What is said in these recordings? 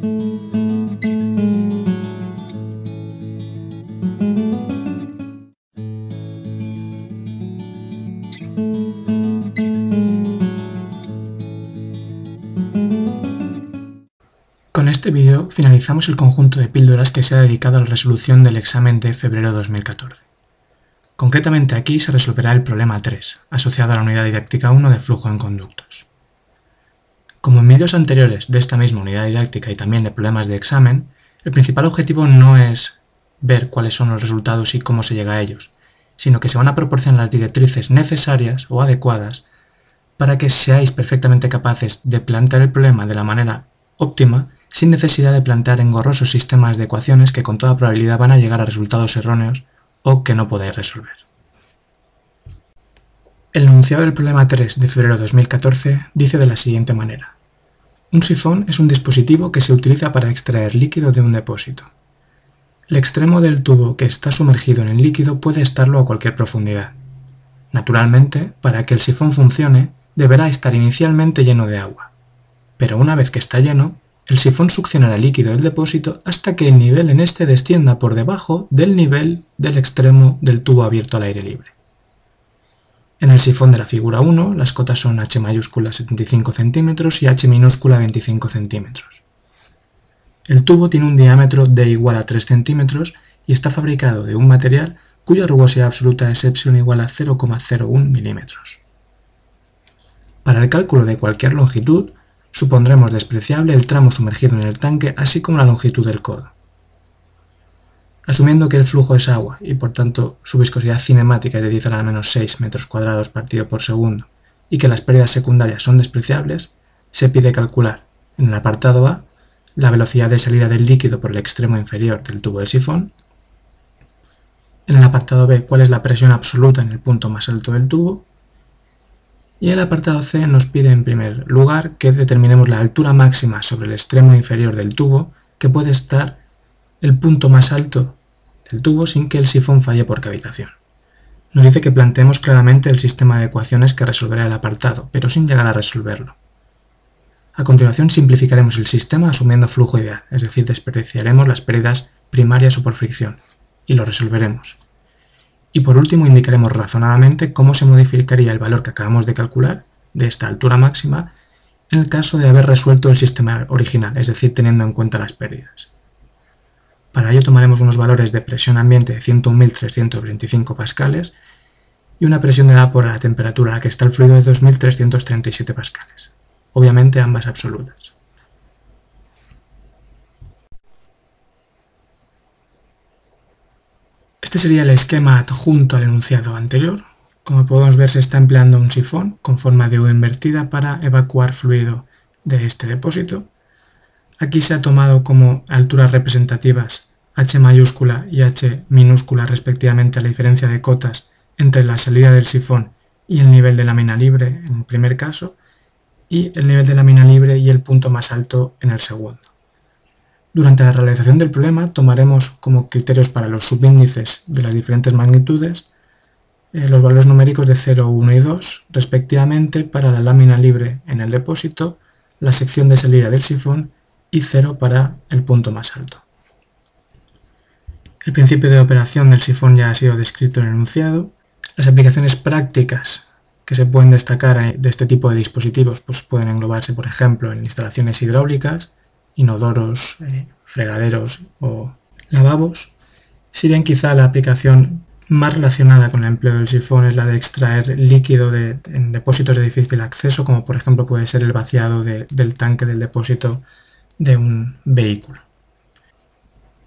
Con este vídeo finalizamos el conjunto de píldoras que se ha dedicado a la resolución del examen de febrero 2014. Concretamente aquí se resolverá el problema 3, asociado a la unidad didáctica 1 de flujo en conductos. Como en vídeos anteriores de esta misma unidad didáctica y también de problemas de examen, el principal objetivo no es ver cuáles son los resultados y cómo se llega a ellos, sino que se van a proporcionar las directrices necesarias o adecuadas para que seáis perfectamente capaces de plantear el problema de la manera óptima sin necesidad de plantear engorrosos sistemas de ecuaciones que con toda probabilidad van a llegar a resultados erróneos o que no podáis resolver. El enunciado del problema 3 de febrero de 2014 dice de la siguiente manera. Un sifón es un dispositivo que se utiliza para extraer líquido de un depósito. El extremo del tubo que está sumergido en el líquido puede estarlo a cualquier profundidad. Naturalmente, para que el sifón funcione, deberá estar inicialmente lleno de agua. Pero una vez que está lleno, el sifón succionará líquido del depósito hasta que el nivel en este descienda por debajo del nivel del extremo del tubo abierto al aire libre. En el sifón de la figura 1, las cotas son h mayúscula 75 cm y h minúscula 25 cm. El tubo tiene un diámetro de igual a 3 cm y está fabricado de un material cuya rugosidad absoluta es epsilon igual a 0,01 mm. Para el cálculo de cualquier longitud, Supondremos despreciable el tramo sumergido en el tanque así como la longitud del codo. Asumiendo que el flujo es agua y por tanto su viscosidad cinemática es de 10 a la menos 6 metros cuadrados partido por segundo y que las pérdidas secundarias son despreciables, se pide calcular en el apartado A la velocidad de salida del líquido por el extremo inferior del tubo del sifón, en el apartado B cuál es la presión absoluta en el punto más alto del tubo. Y el apartado C nos pide en primer lugar que determinemos la altura máxima sobre el extremo inferior del tubo, que puede estar el punto más alto del tubo sin que el sifón falle por cavitación. Nos dice que planteemos claramente el sistema de ecuaciones que resolverá el apartado, pero sin llegar a resolverlo. A continuación simplificaremos el sistema asumiendo flujo ideal, es decir, desperdiciaremos las pérdidas primarias o por fricción, y lo resolveremos. Y por último indicaremos razonadamente cómo se modificaría el valor que acabamos de calcular de esta altura máxima en el caso de haber resuelto el sistema original, es decir, teniendo en cuenta las pérdidas. Para ello tomaremos unos valores de presión ambiente de 101.325 pascales y una presión de vapor a la temperatura a la que está el fluido de 2.337 pascales, obviamente ambas absolutas. Este sería el esquema adjunto al enunciado anterior. Como podemos ver se está empleando un sifón con forma de U invertida para evacuar fluido de este depósito. Aquí se ha tomado como alturas representativas H mayúscula y H minúscula respectivamente la diferencia de cotas entre la salida del sifón y el nivel de lámina libre en el primer caso y el nivel de lámina libre y el punto más alto en el segundo. Durante la realización del problema tomaremos como criterios para los subíndices de las diferentes magnitudes eh, los valores numéricos de 0, 1 y 2 respectivamente para la lámina libre en el depósito, la sección de salida del sifón y 0 para el punto más alto. El principio de operación del sifón ya ha sido descrito en el enunciado. Las aplicaciones prácticas que se pueden destacar de este tipo de dispositivos pues pueden englobarse, por ejemplo, en instalaciones hidráulicas, inodoros, eh, fregaderos o lavabos. Si bien quizá la aplicación más relacionada con el empleo del sifón es la de extraer líquido de, en depósitos de difícil acceso, como por ejemplo puede ser el vaciado del tanque del depósito de un vehículo.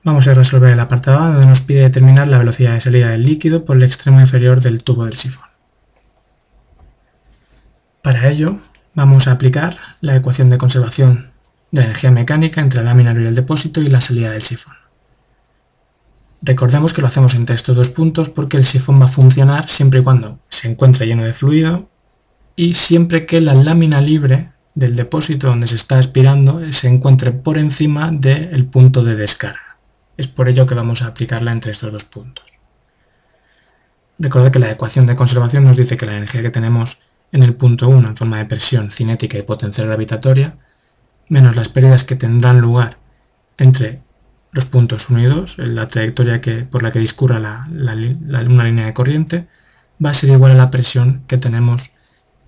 Vamos a resolver el apartado donde nos pide determinar la velocidad de salida del líquido por el extremo inferior del tubo del sifón. Para ello vamos a aplicar la ecuación de conservación de la energía mecánica entre la lámina y el depósito y la salida del sifón. Recordemos que lo hacemos entre estos dos puntos porque el sifón va a funcionar siempre y cuando se encuentre lleno de fluido y siempre que la lámina libre del depósito donde se está aspirando se encuentre por encima del punto de descarga. Es por ello que vamos a aplicarla entre estos dos puntos. Recordad que la ecuación de conservación nos dice que la energía que tenemos en el punto 1 en forma de presión cinética y potencial gravitatoria menos las pérdidas que tendrán lugar entre los puntos 1 y 2, la trayectoria que, por la que discurra una línea de corriente, va a ser igual a la presión que tenemos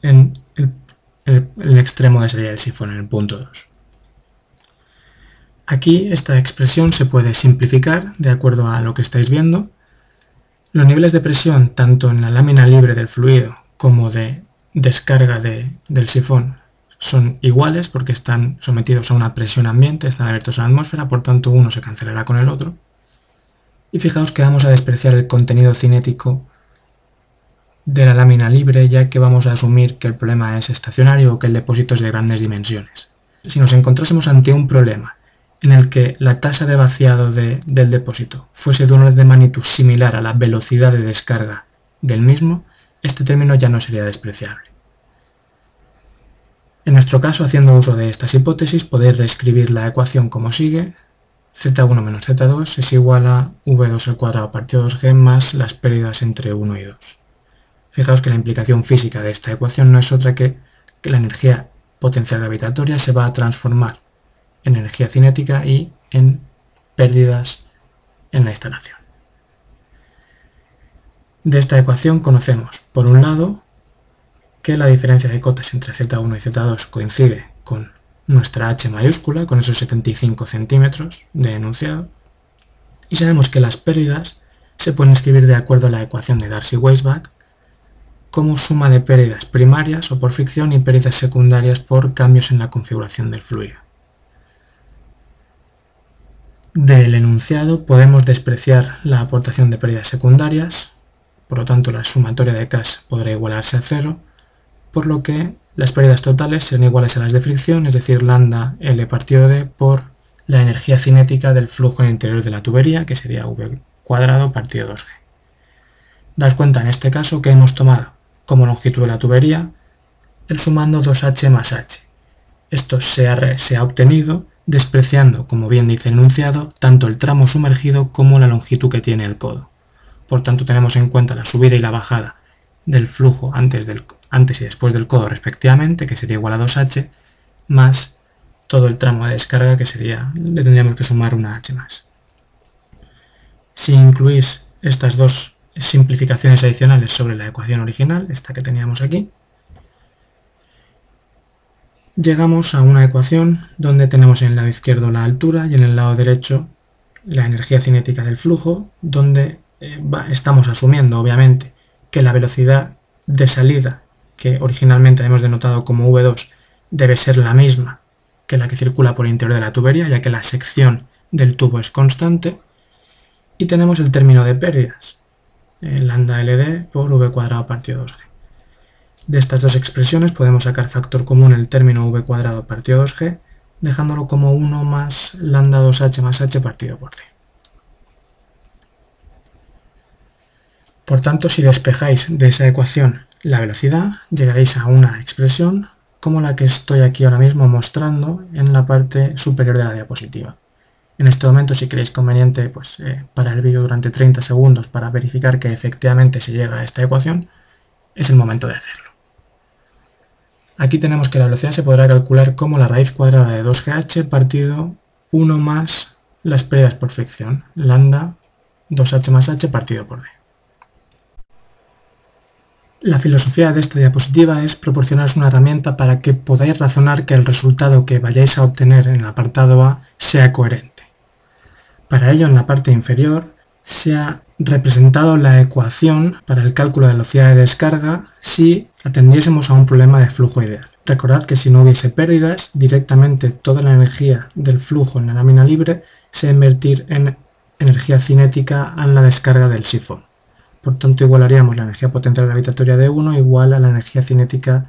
en el, extremo de salida del sifón, en el punto 2. Aquí esta expresión se puede simplificar de acuerdo a lo que estáis viendo. Los niveles de presión, tanto en la lámina libre del fluido como de descarga del sifón, son iguales porque están sometidos a una presión ambiente, están abiertos a la atmósfera, por tanto uno se cancelará con el otro. Y fijaos que vamos a despreciar el contenido cinético de la lámina libre ya que vamos a asumir que el problema es estacionario o que el depósito es de grandes dimensiones. Si nos encontrásemos ante un problema en el que la tasa de vaciado del depósito fuese de un orden de magnitud similar a la velocidad de descarga del mismo, este término ya no sería despreciable. En nuestro caso, haciendo uso de estas hipótesis, podéis reescribir la ecuación como sigue. z1 menos z2 es igual a v2 al cuadrado partido 2g más las pérdidas entre 1 y 2. Fijaos que la implicación física de esta ecuación no es otra que que la energía potencial gravitatoria se va a transformar en energía cinética y en pérdidas en la instalación. De esta ecuación conocemos, por un lado, que la diferencia de cotas entre Z1 y Z2 coincide con nuestra H mayúscula, con esos 75 centímetros de enunciado, y sabemos que las pérdidas se pueden escribir de acuerdo a la ecuación de Darcy-Weisbach, como suma de pérdidas primarias o por fricción y pérdidas secundarias por cambios en la configuración del fluido. Del enunciado podemos despreciar la aportación de pérdidas secundarias, por lo tanto la sumatoria de CAS podrá igualarse a cero, por lo que las pérdidas totales serán iguales a las de fricción, es decir, lambda L partido D por la energía cinética del flujo en el interior de la tubería, que sería V cuadrado partido 2G. Daos cuenta en este caso que hemos tomado como longitud de la tubería, el sumando 2h más h. Esto se ha, obtenido despreciando, como bien dice el enunciado, tanto el tramo sumergido como la longitud que tiene el codo. Por tanto, tenemos en cuenta la subida y la bajada del flujo antes, antes y después del codo respectivamente, que sería igual a 2h, más todo el tramo de descarga, que sería, le tendríamos que sumar una h más. Si incluís estas dos simplificaciones adicionales sobre la ecuación original, esta que teníamos aquí, llegamos a una ecuación donde tenemos en el lado izquierdo la altura y en el lado derecho la energía cinética del flujo, donde eh, estamos asumiendo, obviamente, que la velocidad de salida, que originalmente hemos denotado como V2, debe ser la misma que la que circula por el interior de la tubería, ya que la sección del tubo es constante, y tenemos el término de pérdidas, lambda LD por V cuadrado partido 2G. De estas dos expresiones podemos sacar factor común el término V cuadrado partido 2G, dejándolo como 1 más lambda 2H más H partido por D. Por tanto, si despejáis de esa ecuación la velocidad, llegaréis a una expresión como la que estoy aquí ahora mismo mostrando en la parte superior de la diapositiva. En este momento, si creéis conveniente, pues eh, parar el vídeo durante 30 segundos para verificar que efectivamente se llega a esta ecuación, es el momento de hacerlo. Aquí tenemos que la velocidad se podrá calcular como la raíz cuadrada de 2gh partido 1 más las pérdidas por fricción, lambda 2h más h partido por d. La filosofía de esta diapositiva es proporcionaros una herramienta para que podáis razonar que el resultado que vayáis a obtener en el apartado A sea coherente. Para ello, en la parte inferior, se ha representado la ecuación para el cálculo de velocidad de descarga si atendiésemos a un problema de flujo ideal. Recordad que si no hubiese pérdidas, directamente toda la energía del flujo en la lámina libre se invertir en energía cinética en la descarga del sifón. Por tanto, igualaríamos la energía potencial gravitatoria de 1 igual a la energía cinética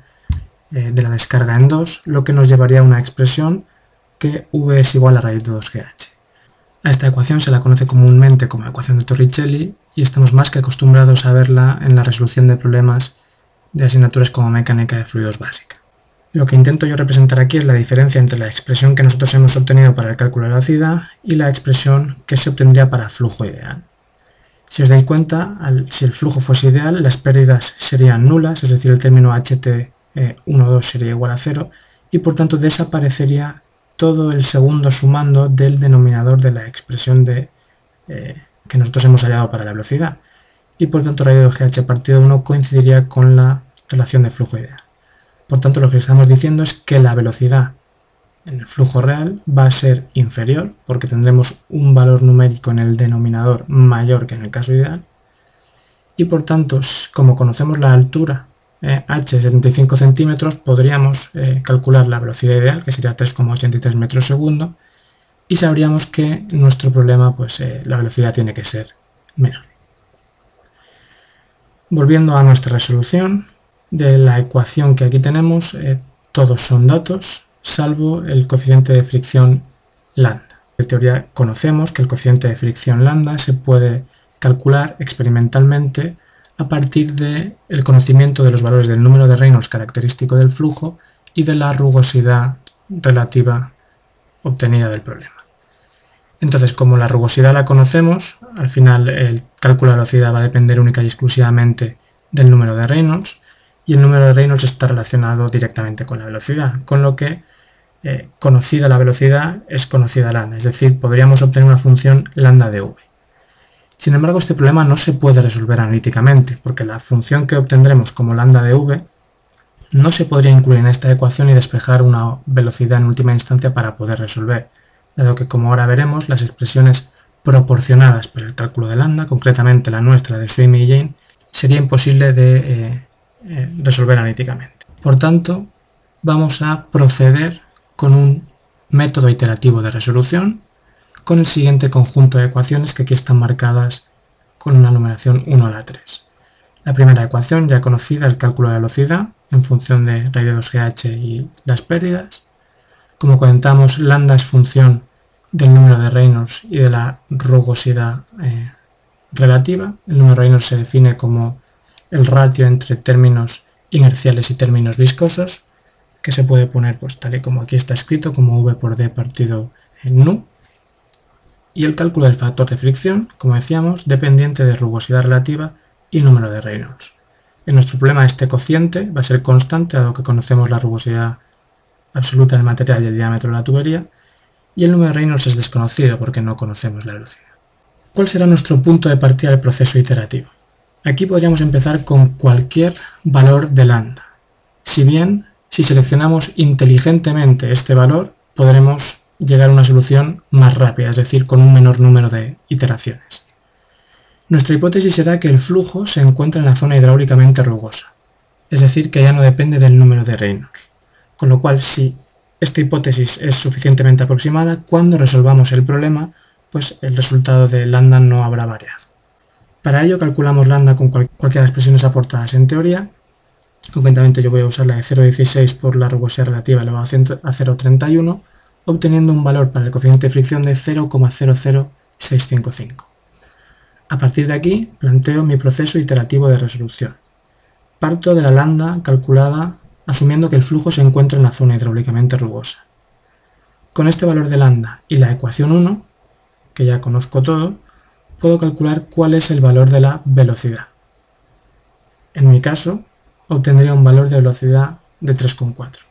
eh, de la descarga en 2, lo que nos llevaría a una expresión que V es igual a raíz de 2GH. A esta ecuación se la conoce comúnmente como ecuación de Torricelli y estamos más que acostumbrados a verla en la resolución de problemas de asignaturas como mecánica de fluidos básica. Lo que intento yo representar aquí es la diferencia entre la expresión que nosotros hemos obtenido para el cálculo de la velocidad y la expresión que se obtendría para flujo ideal. Si os dais cuenta, si el flujo fuese ideal, las pérdidas serían nulas, es decir, el término HT12 sería igual a cero, y por tanto desaparecería todo el segundo sumando del denominador de la expresión de, eh, que nosotros hemos hallado para la velocidad. Y por tanto radio de GH partido 1 coincidiría con la relación de flujo ideal. Por tanto lo que estamos diciendo es que la velocidad en el flujo real va a ser inferior porque tendremos un valor numérico en el denominador mayor que en el caso ideal y por tanto como conocemos la altura eh, h 75 centímetros podríamos eh, calcular la velocidad ideal que sería 3,83 metros segundo y sabríamos que nuestro problema pues eh, la velocidad tiene que ser menor. Volviendo a nuestra resolución de la ecuación que aquí tenemos todos son datos salvo el coeficiente de fricción lambda. En teoría conocemos que el coeficiente de fricción lambda se puede calcular experimentalmente a partir del el conocimiento de los valores del número de Reynolds característico del flujo y de la rugosidad relativa obtenida del problema. Entonces, como la rugosidad la conocemos, al final el cálculo de velocidad va a depender única y exclusivamente del número de Reynolds, y el número de Reynolds está relacionado directamente con la velocidad, con lo que eh, conocida la velocidad es conocida lambda, es decir, podríamos obtener una función lambda de v. Sin embargo, este problema no se puede resolver analíticamente, porque la función que obtendremos como lambda de v no se podría incluir en esta ecuación y despejar una velocidad en última instancia para poder resolver, dado que como ahora veremos, las expresiones proporcionadas para el cálculo de lambda, concretamente la nuestra de Sweeney y Jane, sería imposible de eh, eh, resolver analíticamente. Por tanto, vamos a proceder con un método iterativo de resolución con el siguiente conjunto de ecuaciones que aquí están marcadas con una numeración 1 a la 3. La primera ecuación ya conocida, el cálculo de velocidad en función de raíz de 2GH y las pérdidas. Como comentamos, lambda es función del número de Reynolds y de la rugosidad eh, relativa. El número de Reynolds se define como el ratio entre términos inerciales y términos viscosos, que se puede poner pues, tal y como aquí está escrito, como v por d partido en nu y el cálculo del factor de fricción, como decíamos, dependiente de rugosidad relativa y número de Reynolds. En nuestro problema este cociente va a ser constante, dado que conocemos la rugosidad absoluta del material y el diámetro de la tubería, y el número de Reynolds es desconocido porque no conocemos la velocidad. ¿Cuál será nuestro punto de partida del proceso iterativo? Aquí podríamos empezar con cualquier valor de lambda. Si bien, si seleccionamos inteligentemente este valor, podremos llegar a una solución más rápida, es decir, con un menor número de iteraciones. Nuestra hipótesis será que el flujo se encuentra en la zona hidráulicamente rugosa, es decir, que ya no depende del número de Reynolds. Con lo cual, si esta hipótesis es suficientemente aproximada, cuando resolvamos el problema, pues el resultado de lambda no habrá variado. Para ello calculamos lambda con cualquiera de las expresiones aportadas en teoría. Concretamente yo voy a usar la de 0,16 por la rugosidad relativa elevado a 0,31 obteniendo un valor para el coeficiente de fricción de 0,00655. A partir de aquí, planteo mi proceso iterativo de resolución. Parto de la lambda calculada asumiendo que el flujo se encuentra en la zona hidráulicamente rugosa. Con este valor de lambda y la ecuación 1, que ya conozco todo, puedo calcular cuál es el valor de la velocidad. En mi caso, obtendría un valor de velocidad de 3,4.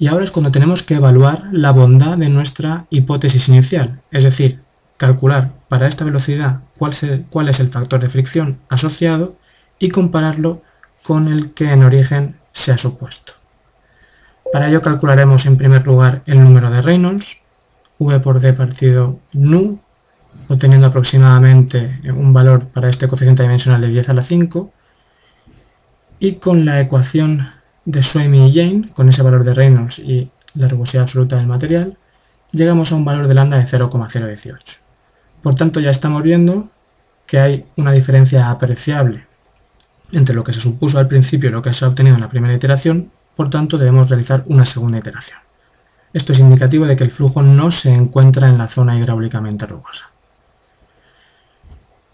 Y ahora es cuando tenemos que evaluar la bondad de nuestra hipótesis inicial, es decir, calcular para esta velocidad cuál, es el factor de fricción asociado y compararlo con el que en origen se ha supuesto. Para ello calcularemos en primer lugar el número de Reynolds, v por d partido nu, obteniendo aproximadamente un valor para este coeficiente dimensional de 10 a la 5, y con la ecuación de Swamy y Jane, con ese valor de Reynolds y la rugosidad absoluta del material, llegamos a un valor de lambda de 0,018. Por tanto, ya estamos viendo que hay una diferencia apreciable entre lo que se supuso al principio y lo que se ha obtenido en la primera iteración, por tanto debemos realizar una segunda iteración. Esto es indicativo de que el flujo no se encuentra en la zona hidráulicamente rugosa.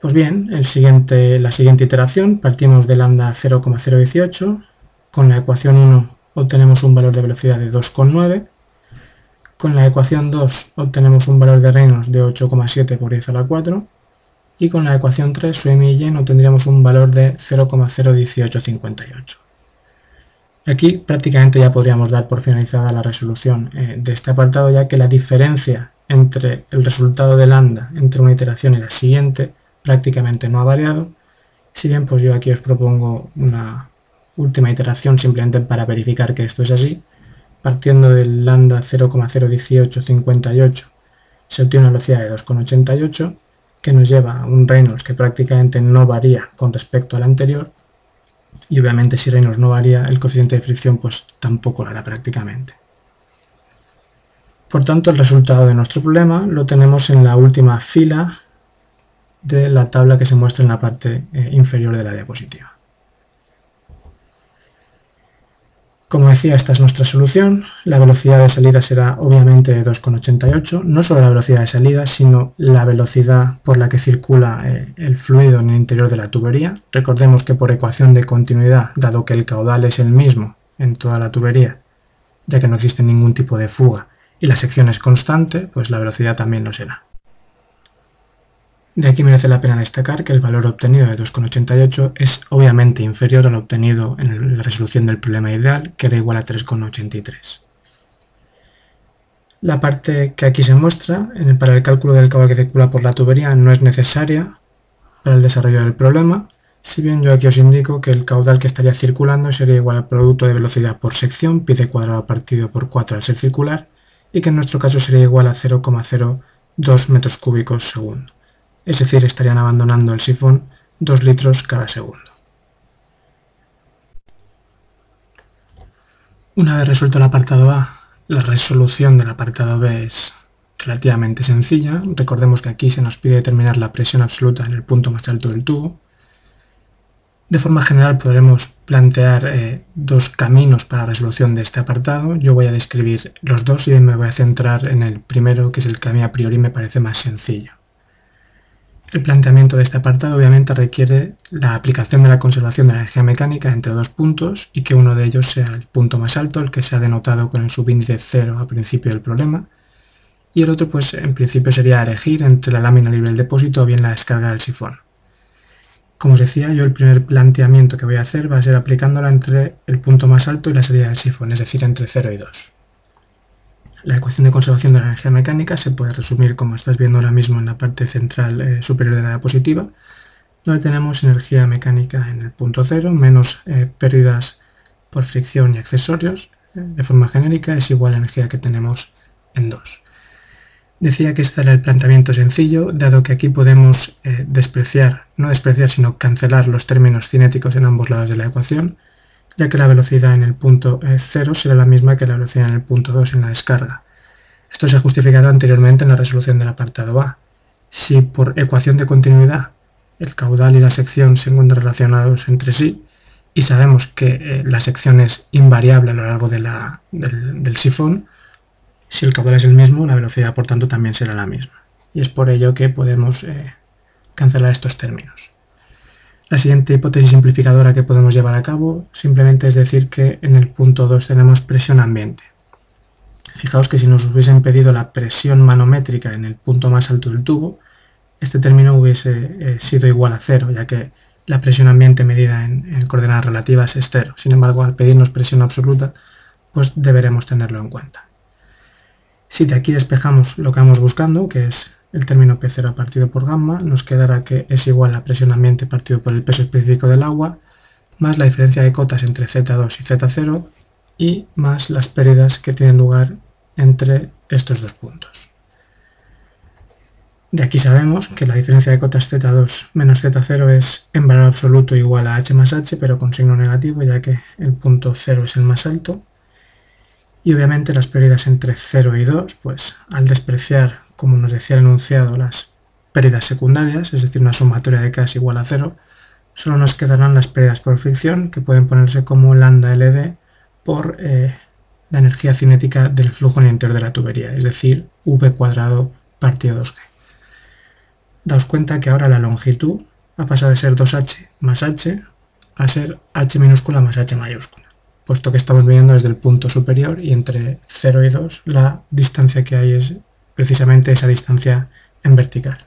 Pues bien, la siguiente iteración partimos de lambda 0,018 con la ecuación 1 obtenemos un valor de velocidad de 2,9. Con la ecuación 2 obtenemos un valor de Reynolds de 8,7 por 10 a la 4. Y con la ecuación 3, Suemi y Yen, obtendríamos un valor de 0,01858. Aquí prácticamente ya podríamos dar por finalizada la resolución eh, de este apartado, ya que la diferencia entre el resultado de lambda entre una iteración y la siguiente prácticamente no ha variado, si bien pues yo aquí os propongo una última iteración simplemente para verificar que esto es así, partiendo del lambda 0,01858 se obtiene una velocidad de 2,88 que nos lleva a un Reynolds que prácticamente no varía con respecto al anterior y obviamente si Reynolds no varía el coeficiente de fricción pues tampoco lo hará prácticamente. Por tanto el resultado de nuestro problema lo tenemos en la última fila de la tabla que se muestra en la parte eh, inferior de la diapositiva. Como decía, esta es nuestra solución. La velocidad de salida será obviamente de 2,88. No solo la velocidad de salida, sino la velocidad por la que circula eh, el fluido en el interior de la tubería. Recordemos que por ecuación de continuidad, dado que el caudal es el mismo en toda la tubería, ya que no existe ningún tipo de fuga y la sección es constante, pues la velocidad también lo será. De aquí merece la pena destacar que el valor obtenido de 2,88 es obviamente inferior al obtenido en la resolución del problema ideal, que era igual a 3,83. La parte que aquí se muestra para el cálculo del caudal que circula por la tubería no es necesaria para el desarrollo del problema, si bien yo aquí os indico que el caudal que estaría circulando sería igual al producto de velocidad por sección, pi de cuadrado partido por 4 al ser circular, y que en nuestro caso sería igual a 0,02 metros cúbicos segundo es decir, estarían abandonando el sifón 2 litros cada segundo. Una vez resuelto el apartado A, la resolución del apartado B es relativamente sencilla. Recordemos que aquí se nos pide determinar la presión absoluta en el punto más alto del tubo. De forma general podremos plantear eh, dos caminos para la resolución de este apartado. Yo voy a describir los dos y me voy a centrar en el primero, que es el que a mí a priori me parece más sencillo. El planteamiento de este apartado obviamente requiere la aplicación de la conservación de la energía mecánica entre dos puntos y que uno de ellos sea el punto más alto, el que se ha denotado con el subíndice 0 al principio del problema, y el otro pues en principio sería elegir entre la lámina libre del depósito o bien la descarga del sifón. Como os decía, yo el primer planteamiento que voy a hacer va a ser aplicándola entre el punto más alto y la salida del sifón, es decir, entre 0 y 2. La ecuación de conservación de la energía mecánica se puede resumir como estás viendo ahora mismo en la parte central eh, superior de la diapositiva, donde tenemos energía mecánica en el punto cero menos eh, pérdidas por fricción y accesorios, eh, de forma genérica es igual a la energía que tenemos en 2. Decía que este era el planteamiento sencillo, dado que aquí podemos despreciar, no despreciar, sino cancelar los términos cinéticos en ambos lados de la ecuación, ya que la velocidad en el punto 0 será la misma que la velocidad en el punto 2 en la descarga. Esto se ha justificado anteriormente en la resolución del apartado A. Si por ecuación de continuidad el caudal y la sección se encuentran relacionados entre sí, y sabemos que eh, la sección es invariable a lo largo del, sifón, si el caudal es el mismo, la velocidad por tanto también será la misma. Y es por ello que podemos eh, cancelar estos términos. La siguiente hipótesis simplificadora que podemos llevar a cabo simplemente es decir que en el punto 2 tenemos presión ambiente. Fijaos que si nos hubiesen pedido la presión manométrica en el punto más alto del tubo, este término hubiese eh, sido igual a cero, ya que la presión ambiente medida en, en, coordenadas relativas es cero. Sin embargo, al pedirnos presión absoluta, pues deberemos tenerlo en cuenta. Si de aquí despejamos lo que vamos buscando, que es el término P0 partido por gamma, nos quedará que es igual a presión ambiente partido por el peso específico del agua, más la diferencia de cotas entre Z2 y Z0 y más las pérdidas que tienen lugar entre estos dos puntos. De aquí sabemos que la diferencia de cotas Z2 menos Z0 es en valor absoluto igual a H más H, pero con signo negativo, ya que el punto 0 es el más alto. Y obviamente las pérdidas entre 0 y 2, pues al despreciar como nos decía el enunciado, las pérdidas secundarias, es decir, una sumatoria de K es igual a cero, solo nos quedarán las pérdidas por fricción, que pueden ponerse como lambda LD por eh, la energía cinética del flujo en el interior de la tubería, es decir, V cuadrado partido 2G. Daos cuenta que ahora la longitud ha pasado de ser 2H más H a ser H minúscula más H mayúscula, puesto que estamos viendo desde el punto superior y entre 0 y 2 la distancia que hay es precisamente esa distancia en vertical.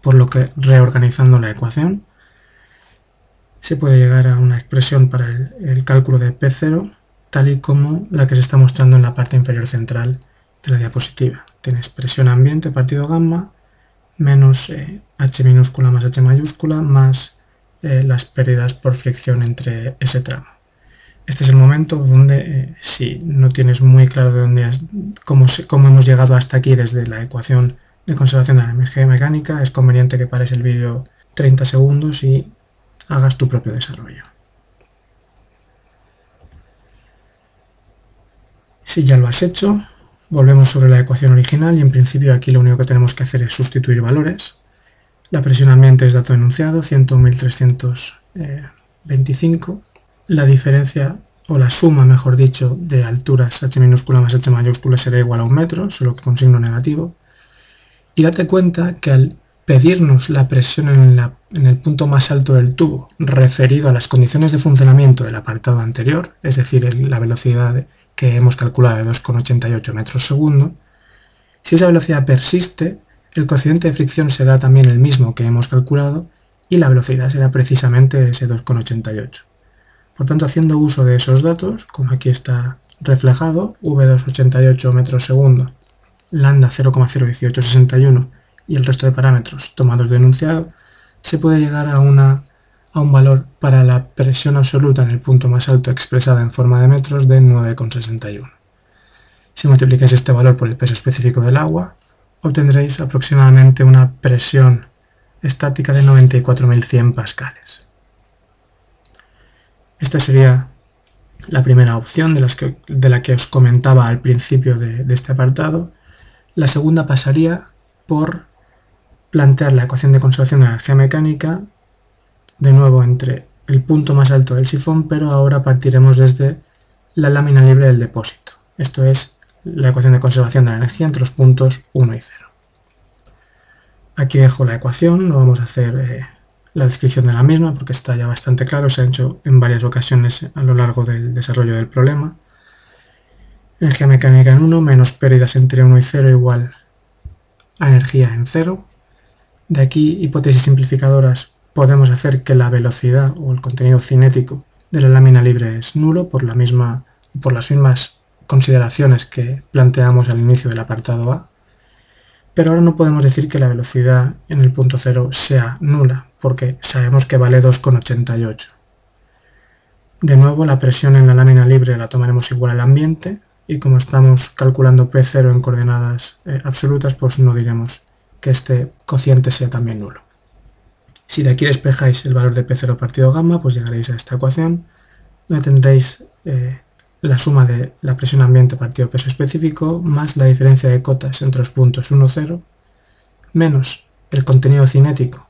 Por lo que reorganizando la ecuación, se puede llegar a una expresión para el, cálculo de P0 tal y como la que se está mostrando en la parte inferior central de la diapositiva. Tienes presión ambiente partido gamma menos eh, H minúscula más H mayúscula más eh, las pérdidas por fricción entre ese tramo. Este es el momento donde eh, si no tienes muy claro de dónde cómo, cómo, hemos llegado hasta aquí desde la ecuación de conservación de la energía mecánica, es conveniente que pares el vídeo 30 segundos y hagas tu propio desarrollo. Si ya lo has hecho, volvemos sobre la ecuación original y en principio aquí lo único que tenemos que hacer es sustituir valores. La presión ambiente es dato enunciado, 101.325 la diferencia, o la suma, mejor dicho, de alturas h minúscula más h mayúscula será igual a un metro, solo que con signo negativo. Y date cuenta que al pedirnos la presión en, en, el punto más alto del tubo referido a las condiciones de funcionamiento del apartado anterior, es decir, la velocidad que hemos calculado de 2,88 metros segundo, si esa velocidad persiste, el coeficiente de fricción será también el mismo que hemos calculado y la velocidad será precisamente ese 2,88. Por tanto, haciendo uso de esos datos, como aquí está reflejado, V288 metros segundo, lambda 0,01861 y el resto de parámetros tomados de enunciado, se puede llegar a, un valor para la presión absoluta en el punto más alto expresada en forma de metros de 9,61. Si multiplicáis este valor por el peso específico del agua, obtendréis aproximadamente una presión estática de 94.100 pascales. Esta sería la primera opción de, las que, de la que os comentaba al principio de, este apartado. La segunda pasaría por plantear la ecuación de conservación de energía mecánica de nuevo entre el punto más alto del sifón, pero ahora partiremos desde la lámina libre del depósito. Esto es la ecuación de conservación de la energía entre los puntos 1 y 0. Aquí dejo la ecuación, lo vamos a hacer eh, la descripción de la misma porque está ya bastante claro, se ha hecho en varias ocasiones a lo largo del desarrollo del problema. Energía mecánica en 1 menos pérdidas entre 1 y 0 igual a energía en 0. De aquí, hipótesis simplificadoras, podemos hacer que la velocidad o el contenido cinético de la lámina libre es nulo por, la misma, por las mismas consideraciones que planteamos al inicio del apartado A. Pero ahora no podemos decir que la velocidad en el punto 0 sea nula, porque sabemos que vale 2,88. De nuevo, la presión en la lámina libre la tomaremos igual al ambiente, y como estamos calculando P0 en coordenadas eh, absolutas, pues no diremos que este cociente sea también nulo. Si de aquí despejáis el valor de P0 partido gamma, pues llegaréis a esta ecuación, donde tendréis eh, la suma de la presión ambiente partido peso específico más la diferencia de cotas entre los puntos 1, 0, menos el contenido cinético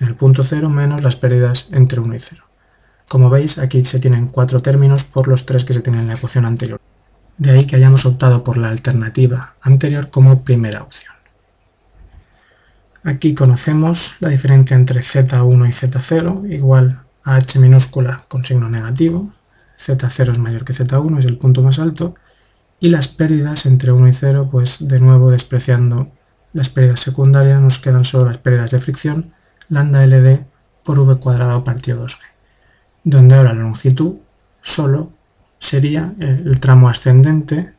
en el punto 0 menos las pérdidas entre 1 y 0. Como veis, aquí se tienen cuatro términos por los tres que se tienen en la ecuación anterior. De ahí que hayamos optado por la alternativa anterior como primera opción. Aquí conocemos la diferencia entre Z1 y Z0 igual a H minúscula con signo negativo, Z0 es mayor que Z1, es el punto más alto, y las pérdidas entre 1 y 0, pues de nuevo despreciando las pérdidas secundarias, nos quedan solo las pérdidas de fricción, lambda LD por V cuadrado partido 2G, donde ahora la longitud solo sería el tramo ascendente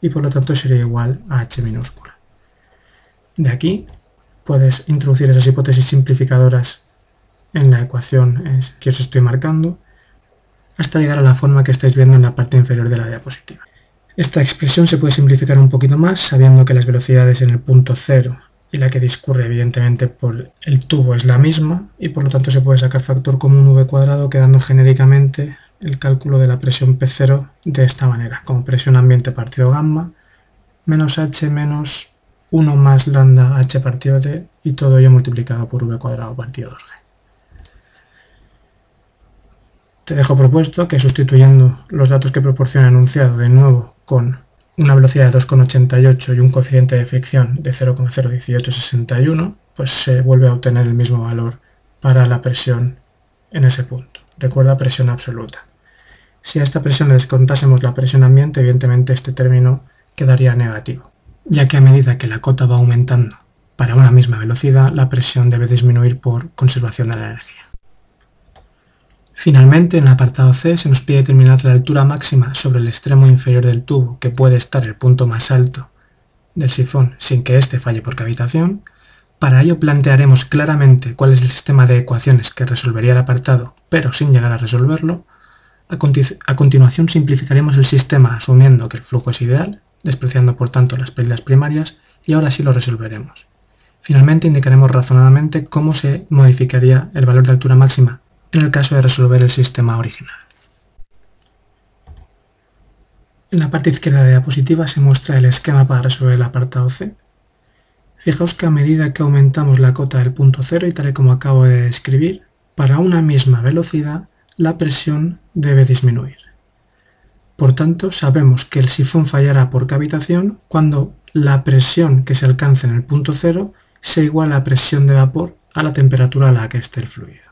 y por lo tanto sería igual a h minúscula. De aquí puedes introducir esas hipótesis simplificadoras en la ecuación que os estoy marcando hasta llegar a la forma que estáis viendo en la parte inferior de la diapositiva. Esta expresión se puede simplificar un poquito más sabiendo que las velocidades en el punto cero y la que discurre evidentemente por el tubo es la misma y por lo tanto se puede sacar factor común v cuadrado quedando genéricamente el cálculo de la presión P0 de esta manera, como presión ambiente partido gamma menos h menos 1 más lambda h partido d y todo ello multiplicado por v cuadrado partido 2g. Te dejo propuesto que sustituyendo los datos que proporciona enunciado de nuevo con una velocidad de 2,88 y un coeficiente de fricción de 0,01861, pues se vuelve a obtener el mismo valor para la presión en ese punto. Recuerda presión absoluta. Si a esta presión le descontásemos la presión ambiente, evidentemente este término quedaría negativo, ya que a medida que la cota va aumentando para una misma velocidad, la presión debe disminuir por conservación de la energía. Finalmente, en el apartado C se nos pide determinar la altura máxima sobre el extremo inferior del tubo, que puede estar el punto más alto del sifón sin que éste falle por cavitación. Para ello plantearemos claramente cuál es el sistema de ecuaciones que resolvería el apartado, pero sin llegar a resolverlo. A, a continuación simplificaremos el sistema asumiendo que el flujo es ideal, despreciando por tanto las pérdidas primarias, y ahora sí lo resolveremos. Finalmente indicaremos razonadamente cómo se modificaría el valor de altura máxima en el caso de resolver el sistema original. En la parte izquierda de la diapositiva se muestra el esquema para resolver el apartado C. Fijaos que a medida que aumentamos la cota del punto cero y tal y como acabo de describir, para una misma velocidad la presión debe disminuir. Por tanto, sabemos que el sifón fallará por cavitación cuando la presión que se alcance en el punto cero sea igual a la presión de vapor a la temperatura a la que esté el fluido.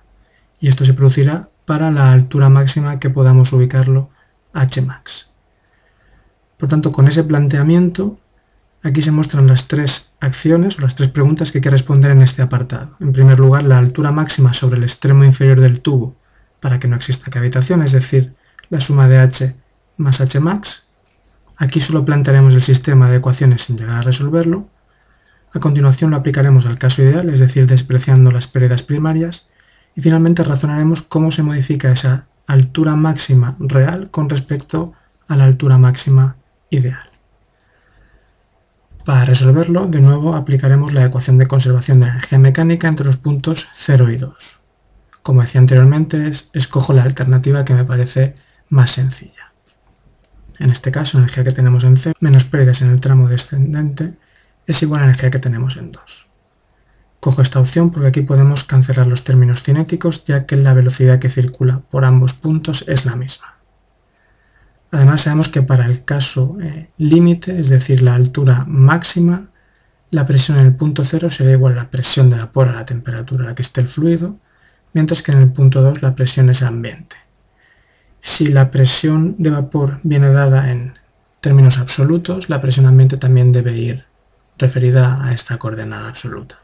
Y esto se producirá para la altura máxima que podamos ubicarlo Hmax. Por tanto, con ese planteamiento, aquí se muestran las tres acciones o las tres preguntas que hay que responder en este apartado. En primer lugar, la altura máxima sobre el extremo inferior del tubo para que no exista cavitación, es decir, la suma de h más h max. Aquí solo plantearemos el sistema de ecuaciones sin llegar a resolverlo. A continuación lo aplicaremos al caso ideal, es decir, despreciando las pérdidas primarias. Y finalmente razonaremos cómo se modifica esa altura máxima real con respecto a la altura máxima ideal. Para resolverlo, de nuevo aplicaremos la ecuación de conservación de energía mecánica entre los puntos 0 y 2. Como decía anteriormente, escojo la alternativa que me parece más sencilla. En este caso, energía que tenemos en C menos pérdidas en el tramo descendente es igual a la energía que tenemos en 2. Cojo esta opción porque aquí podemos cancelar los términos cinéticos ya que la velocidad que circula por ambos puntos es la misma. Además sabemos que para el caso eh, límite, es decir, la altura máxima, la presión en el punto cero será igual a la presión de vapor a la temperatura a la que esté el fluido, mientras que en el punto 2 la presión es ambiente. Si la presión de vapor viene dada en términos absolutos, la presión ambiente también debe ir referida a esta coordenada absoluta.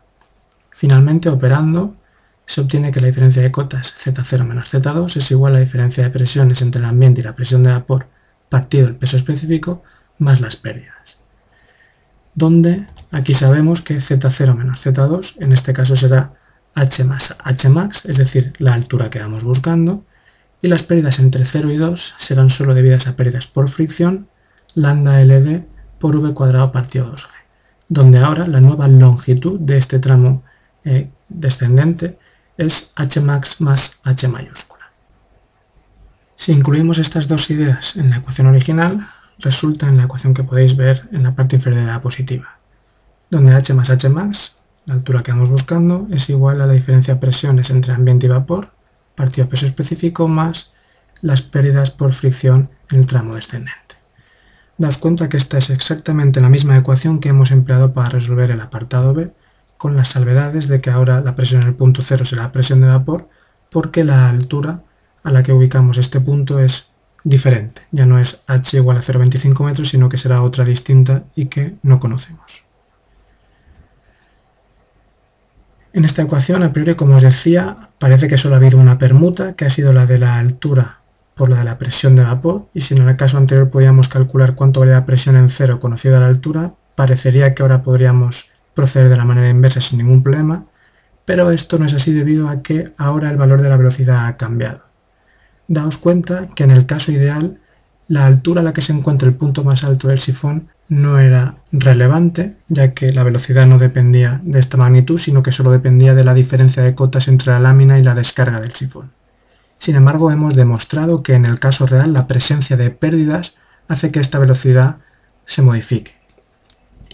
Finalmente, operando, se obtiene que la diferencia de cotas Z0 menos Z2 es igual a la diferencia de presiones entre el ambiente y la presión de vapor partido el peso específico más las pérdidas. Donde aquí sabemos que Z0 menos Z2 en este caso será H más H max, es decir, la altura que vamos buscando, y las pérdidas entre 0 y 2 serán solo debidas a pérdidas por fricción, lambda LD por V cuadrado partido 2G, donde ahora la nueva longitud de este tramo eh, descendente es Hmax más H mayúscula. Si incluimos estas dos ideas en la ecuación original, resulta en la ecuación que podéis ver en la parte inferior de la diapositiva, donde H más Hmax, la altura que vamos buscando, es igual a la diferencia de presiones entre ambiente y vapor, partido peso específico, más las pérdidas por fricción en el tramo descendente. Daos cuenta que esta es exactamente la misma ecuación que hemos empleado para resolver el apartado B, con las salvedades de que ahora la presión en el punto cero será presión de vapor, porque la altura a la que ubicamos este punto es diferente. Ya no es h igual a 0,25 metros, sino que será otra distinta y que no conocemos. En esta ecuación, a priori, como os decía, parece que solo ha habido una permuta, que ha sido la de la altura por la de la presión de vapor, y si en el caso anterior podíamos calcular cuánto vale la presión en cero conocida la altura, parecería que ahora podríamos proceder de la manera inversa sin ningún problema, pero esto no es así debido a que ahora el valor de la velocidad ha cambiado. Daos cuenta que en el caso ideal, la altura a la que se encuentra el punto más alto del sifón no era relevante, ya que la velocidad no dependía de esta magnitud, sino que solo dependía de la diferencia de cotas entre la lámina y la descarga del sifón. Sin embargo, hemos demostrado que en el caso real la presencia de pérdidas hace que esta velocidad se modifique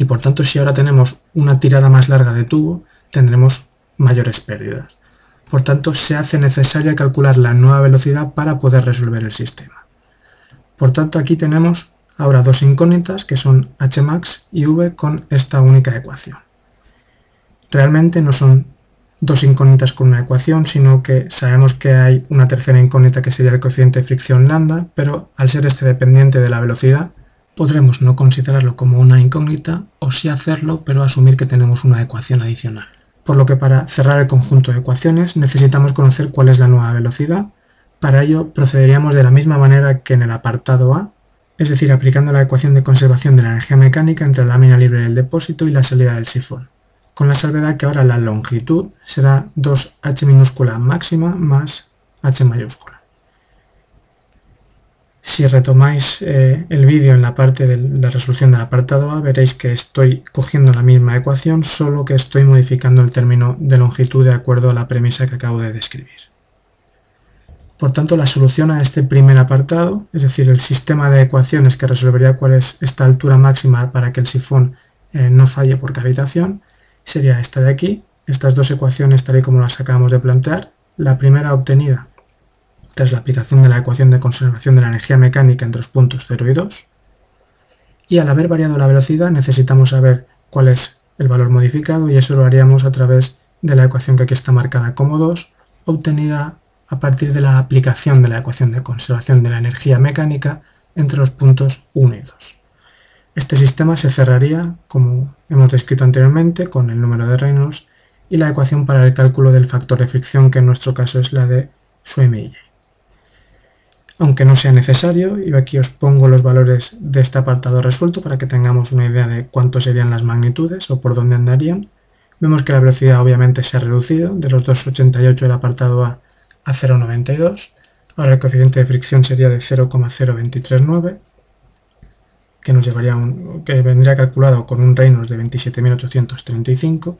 y por tanto si ahora tenemos una tirada más larga de tubo tendremos mayores pérdidas. Por tanto se hace necesaria calcular la nueva velocidad para poder resolver el sistema. Por tanto aquí tenemos ahora dos incógnitas que son Hmax y V con esta única ecuación. Realmente no son dos incógnitas con una ecuación, sino que sabemos que hay una tercera incógnita que sería el coeficiente de fricción lambda, pero al ser este dependiente de la velocidad, podremos no considerarlo como una incógnita o sí hacerlo pero asumir que tenemos una ecuación adicional. Por lo que para cerrar el conjunto de ecuaciones necesitamos conocer cuál es la nueva velocidad, Para ello procederíamos de la misma manera que en el apartado A, es decir, aplicando la ecuación de conservación de la energía mecánica entre la lámina libre del depósito y la salida del sifón, con la salvedad que ahora la longitud será 2h minúscula máxima más h mayúscula. Si retomáis eh, el vídeo en la parte de la resolución del apartado A, veréis que estoy cogiendo la misma ecuación, solo que estoy modificando el término de longitud de acuerdo a la premisa que acabo de describir. Por tanto, la solución a este primer apartado, es decir, el sistema de ecuaciones que resolvería cuál es esta altura máxima para que el sifón eh, no falle por cavitación, sería esta de aquí, estas dos ecuaciones tal y como las acabamos de plantear. La primera obtenida tras la aplicación de la ecuación de conservación de la energía mecánica entre los puntos 0 y 2. Y al haber variado la velocidad necesitamos saber cuál es el valor modificado y eso lo haríamos a través de la ecuación que aquí está marcada como 2, obtenida a partir de la aplicación de la ecuación de conservación de la energía mecánica entre los puntos 1 y 2. Este sistema se cerraría, como hemos descrito anteriormente, con el número de Reynolds y la ecuación para el cálculo del factor de fricción, que en nuestro caso es la de Suomi aunque no sea necesario, yo aquí os pongo los valores de este apartado resuelto para que tengamos una idea de cuánto serían las magnitudes o por dónde andarían. Vemos que la velocidad obviamente se ha reducido de los 2,88 del apartado A a 0,92. Ahora el coeficiente de fricción sería de 0,0239, que nos llevaría que vendría calculado con un Reynolds de 27.835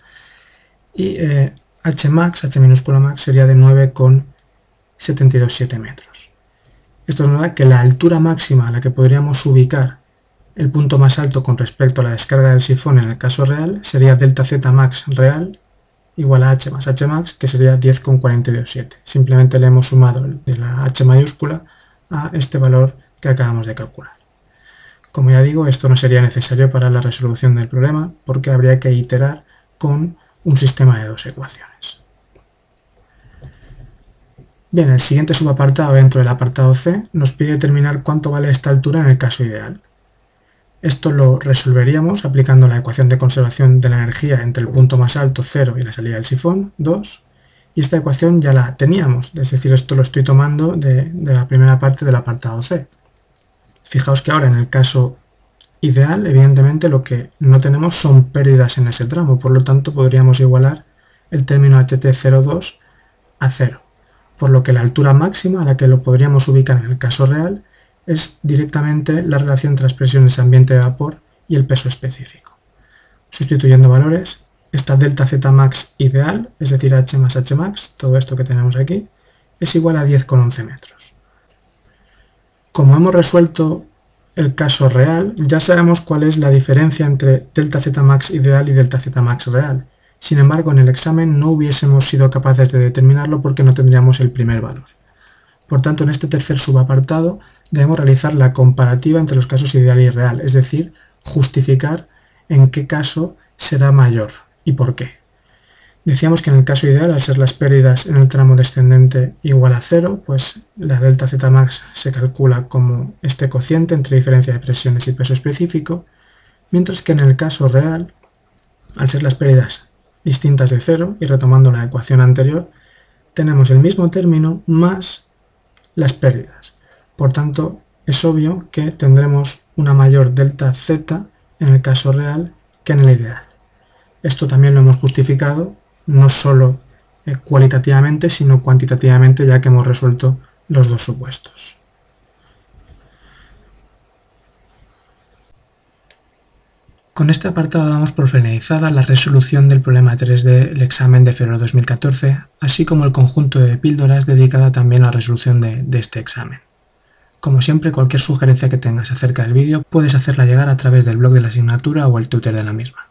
y eh, H max, H minúscula max sería de 9,727 metros. Esto nos da que la altura máxima a la que podríamos ubicar el punto más alto con respecto a la descarga del sifón en el caso real sería delta z max real igual a h más h max, que sería 10,427. Simplemente le hemos sumado de la h mayúscula a este valor que acabamos de calcular. Como ya digo, esto no sería necesario para la resolución del problema porque habría que iterar con un sistema de dos ecuaciones. Bien, el siguiente subapartado dentro del apartado C nos pide determinar cuánto vale esta altura en el caso ideal. Esto lo resolveríamos aplicando la ecuación de conservación de la energía entre el punto más alto 0 y la salida del sifón 2 y esta ecuación ya la teníamos, es decir, esto lo estoy tomando de, la primera parte del apartado C. Fijaos que ahora en el caso ideal, evidentemente lo que no tenemos son pérdidas en ese tramo, por lo tanto podríamos igualar el término HT02 a 0 por lo que la altura máxima a la que lo podríamos ubicar en el caso real es directamente la relación entre las presiones ambiente de vapor y el peso específico. Sustituyendo valores, esta delta Z max ideal, es decir, H más H max, todo esto que tenemos aquí, es igual a 10,11 metros. Como hemos resuelto el caso real, ya sabemos cuál es la diferencia entre delta Z max ideal y delta Z max real, sin embargo, en el examen no hubiésemos sido capaces de determinarlo porque no tendríamos el primer valor. Por tanto, en este tercer subapartado debemos realizar la comparativa entre los casos ideal y real, es decir, justificar en qué caso será mayor y por qué. Decíamos que en el caso ideal, al ser las pérdidas en el tramo descendente igual a cero, pues la delta Z max se calcula como este cociente entre diferencia de presiones y peso específico, mientras que en el caso real, al ser las pérdidas distintas de cero, y retomando la ecuación anterior, tenemos el mismo término más las pérdidas. Por tanto, es obvio que tendremos una mayor delta z en el caso real que en el ideal. Esto también lo hemos justificado, no solo eh, cualitativamente, sino cuantitativamente, ya que hemos resuelto los dos supuestos. Con este apartado damos por finalizada la resolución del problema 3 del examen de febrero 2014, así como el conjunto de píldoras dedicada también a la resolución de, de este examen. Como siempre, cualquier sugerencia que tengas acerca del vídeo puedes hacerla llegar a través del blog de la asignatura o el Twitter de la misma.